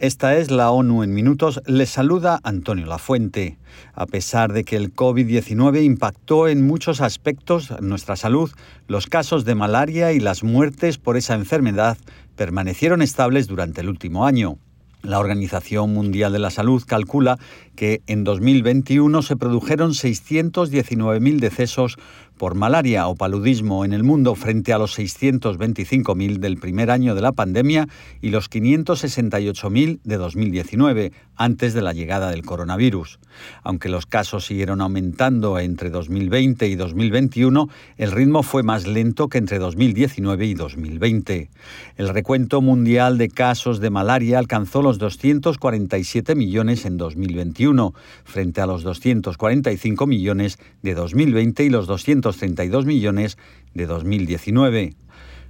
Esta es la ONU en minutos. Les saluda Antonio Lafuente. A pesar de que el COVID-19 impactó en muchos aspectos nuestra salud, los casos de malaria y las muertes por esa enfermedad permanecieron estables durante el último año. La Organización Mundial de la Salud calcula que en 2021 se produjeron 619.000 decesos por malaria o paludismo en el mundo frente a los 625.000 del primer año de la pandemia y los 568.000 de 2019, antes de la llegada del coronavirus. Aunque los casos siguieron aumentando entre 2020 y 2021, el ritmo fue más lento que entre 2019 y 2020. El recuento mundial de casos de malaria alcanzó los 247 millones en 2021, frente a los 245 millones de 2020 y los 232 millones de 2019.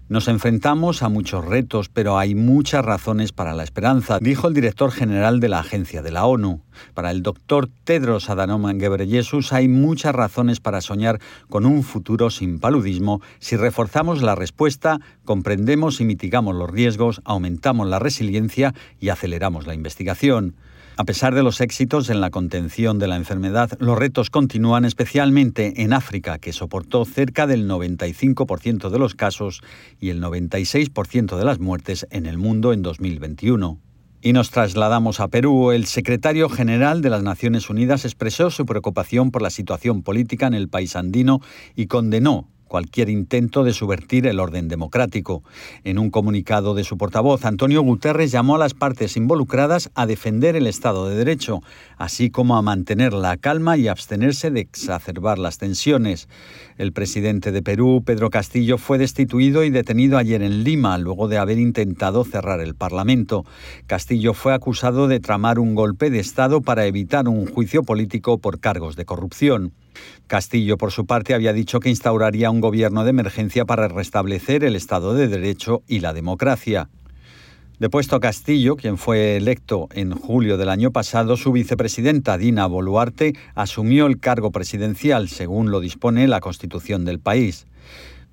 Nos enfrentamos a muchos retos, pero hay muchas razones para la esperanza, dijo el director general de la agencia de la ONU. Para el doctor Tedros Adhanom Ghebreyesus hay muchas razones para soñar con un futuro sin paludismo si reforzamos la respuesta, comprendemos y mitigamos los riesgos, aumentamos la resiliencia y aceleramos la investigación. A pesar de los éxitos en la contención de la enfermedad, los retos continúan especialmente en África, que soportó cerca del 95% de los casos y el 96% de las muertes en el mundo en 2021. Y nos trasladamos a Perú. El secretario general de las Naciones Unidas expresó su preocupación por la situación política en el país andino y condenó cualquier intento de subvertir el orden democrático. En un comunicado de su portavoz, Antonio Guterres llamó a las partes involucradas a defender el Estado de Derecho, así como a mantener la calma y abstenerse de exacerbar las tensiones. El presidente de Perú, Pedro Castillo, fue destituido y detenido ayer en Lima, luego de haber intentado cerrar el Parlamento. Castillo fue acusado de tramar un golpe de Estado para evitar un juicio político por cargos de corrupción. Castillo, por su parte, había dicho que instauraría un gobierno de emergencia para restablecer el Estado de Derecho y la democracia. Depuesto Castillo, quien fue electo en julio del año pasado, su vicepresidenta Dina Boluarte asumió el cargo presidencial, según lo dispone la Constitución del país.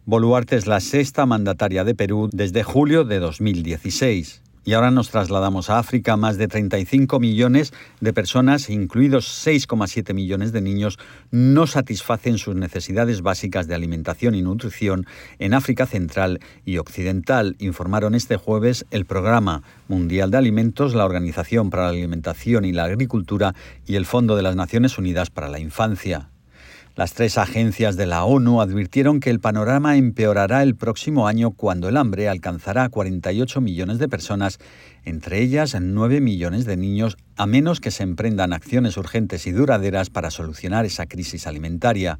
Boluarte es la sexta mandataria de Perú desde julio de 2016. Y ahora nos trasladamos a África. Más de 35 millones de personas, incluidos 6,7 millones de niños, no satisfacen sus necesidades básicas de alimentación y nutrición en África Central y Occidental, informaron este jueves el Programa Mundial de Alimentos, la Organización para la Alimentación y la Agricultura y el Fondo de las Naciones Unidas para la Infancia. Las tres agencias de la ONU advirtieron que el panorama empeorará el próximo año cuando el hambre alcanzará a 48 millones de personas, entre ellas 9 millones de niños, a menos que se emprendan acciones urgentes y duraderas para solucionar esa crisis alimentaria.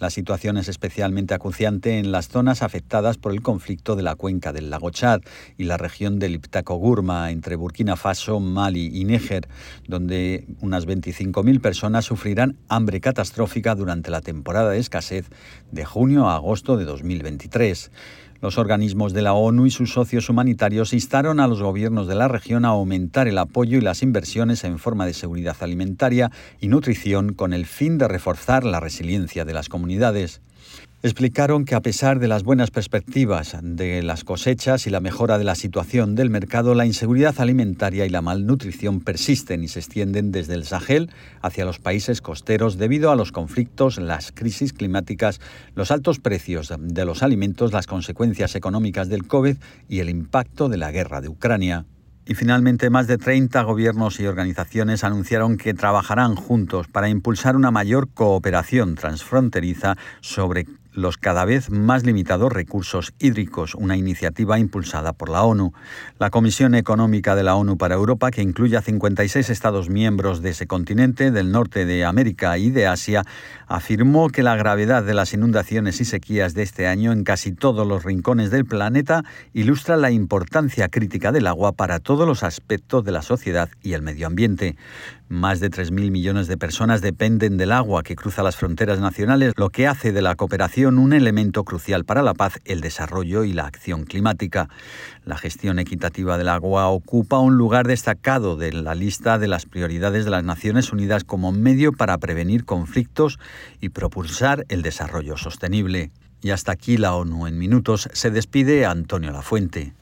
La situación es especialmente acuciante en las zonas afectadas por el conflicto de la cuenca del lago Chad y la región del Iptako-Gurma entre Burkina Faso, Mali y Níger, donde unas 25.000 personas sufrirán hambre catastrófica durante la temporada de escasez de junio a agosto de 2023. Los organismos de la ONU y sus socios humanitarios instaron a los gobiernos de la región a aumentar el apoyo y las inversiones en forma de seguridad alimentaria y nutrición con el fin de reforzar la resiliencia de las comunidades explicaron que a pesar de las buenas perspectivas de las cosechas y la mejora de la situación del mercado, la inseguridad alimentaria y la malnutrición persisten y se extienden desde el Sahel hacia los países costeros debido a los conflictos, las crisis climáticas, los altos precios de los alimentos, las consecuencias económicas del COVID y el impacto de la guerra de Ucrania. Y finalmente, más de 30 gobiernos y organizaciones anunciaron que trabajarán juntos para impulsar una mayor cooperación transfronteriza sobre los cada vez más limitados recursos hídricos, una iniciativa impulsada por la ONU. La Comisión Económica de la ONU para Europa, que incluye a 56 Estados miembros de ese continente, del norte de América y de Asia, afirmó que la gravedad de las inundaciones y sequías de este año en casi todos los rincones del planeta ilustra la importancia crítica del agua para todos los aspectos de la sociedad y el medio ambiente. Más de 3.000 millones de personas dependen del agua que cruza las fronteras nacionales, lo que hace de la cooperación un elemento crucial para la paz, el desarrollo y la acción climática. La gestión equitativa del agua ocupa un lugar destacado de la lista de las prioridades de las Naciones Unidas como medio para prevenir conflictos y propulsar el desarrollo sostenible. Y hasta aquí la ONU en minutos. Se despide Antonio Lafuente.